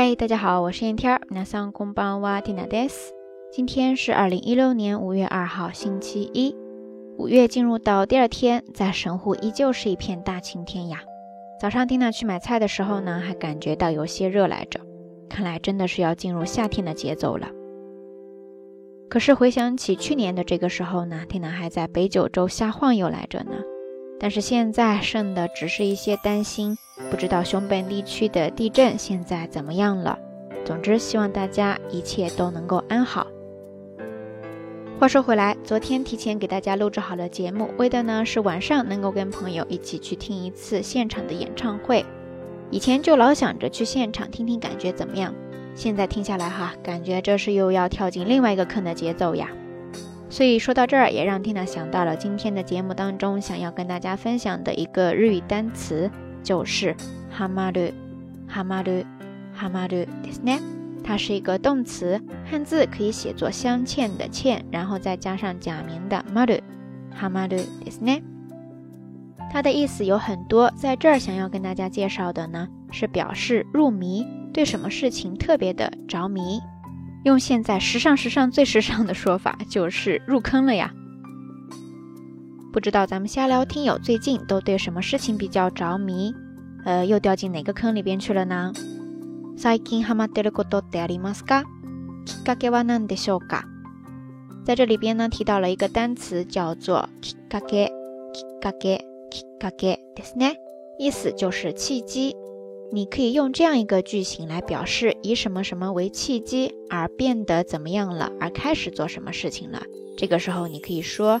嘿，大家好，我是燕天儿んこんばんは、蒂娜 de 今天是二零一六年五月二号，星期一。五月进入到第二天，在神户依旧是一片大晴天呀。早上蒂娜去买菜的时候呢，还感觉到有些热来着，看来真的是要进入夏天的节奏了。可是回想起去年的这个时候呢，蒂娜还在北九州瞎晃悠来着呢。但是现在剩的只是一些担心。不知道熊本地区的地震现在怎么样了？总之，希望大家一切都能够安好。话说回来，昨天提前给大家录制好了节目，为的呢是晚上能够跟朋友一起去听一次现场的演唱会。以前就老想着去现场听听感觉怎么样，现在听下来哈，感觉这是又要跳进另外一个坑的节奏呀。所以说到这儿，也让 Tina 想到了今天的节目当中想要跟大家分享的一个日语单词。就是哈马鲁，哈马鲁，哈马鲁，disne。它是一个动词，汉字可以写作镶嵌的嵌，然后再加上假名的马鲁，哈马鲁，disne。它的意思有很多，在这儿想要跟大家介绍的呢，是表示入迷，对什么事情特别的着迷。用现在时尚时尚最时尚的说法，就是入坑了呀。不知道咱们瞎聊，听友最近都对什么事情比较着迷？呃，又掉进哪个坑里边去了呢？在这里边呢，提到了一个单词叫做きっかけ、きっかけ、きっかけ，意思就是契机。你可以用这样一个句型来表示，以什么什么为契机而变得怎么样了，而开始做什么事情了。这个时候，你可以说。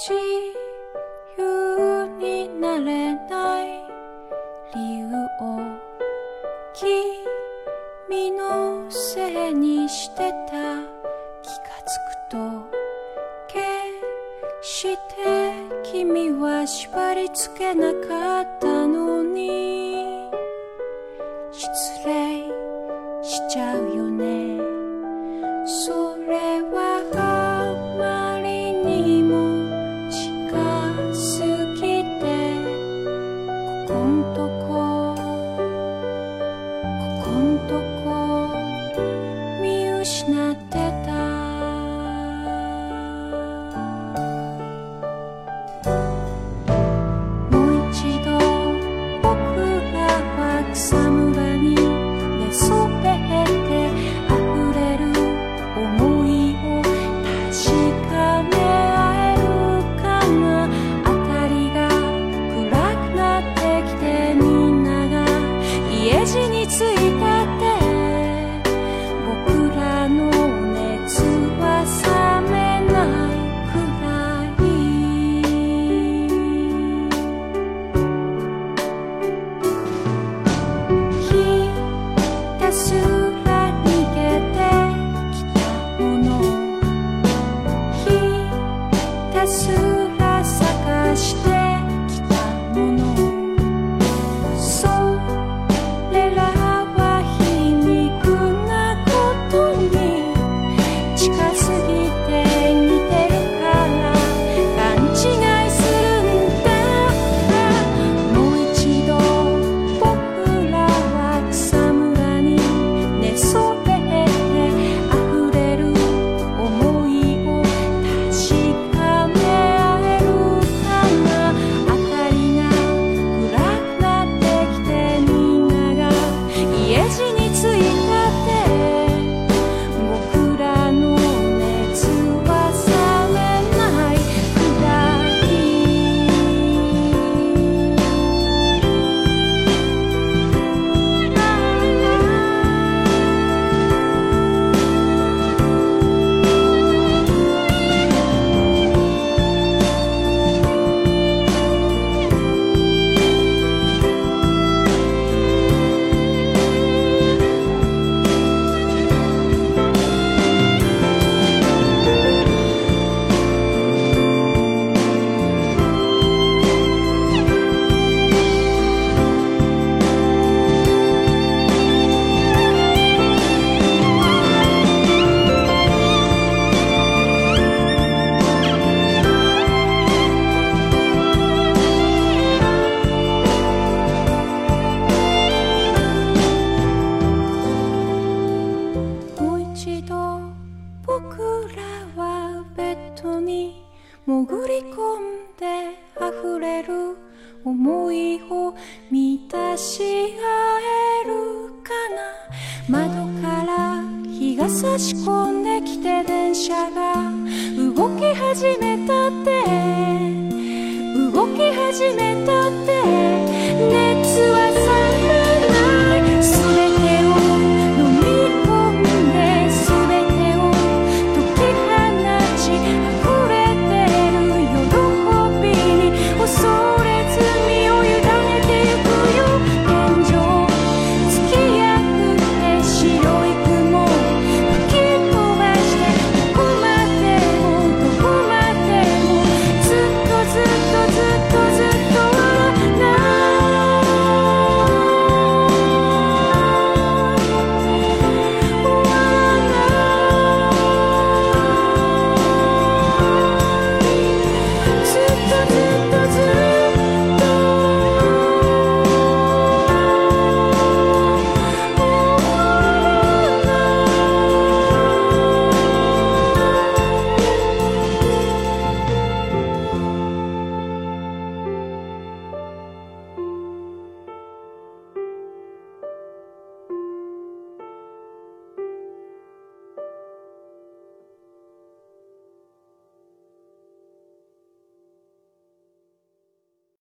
自由になれない理由を君のせいにしてた気がつくと決して君は縛りつけなかったのに失礼しちゃうよ失ってたもう一度僕が湧く様僕らはベッドに潜り込んで溢れる思いを満たし合えるかな窓から日が差し込んできて電車が動き始めたって動き始めたって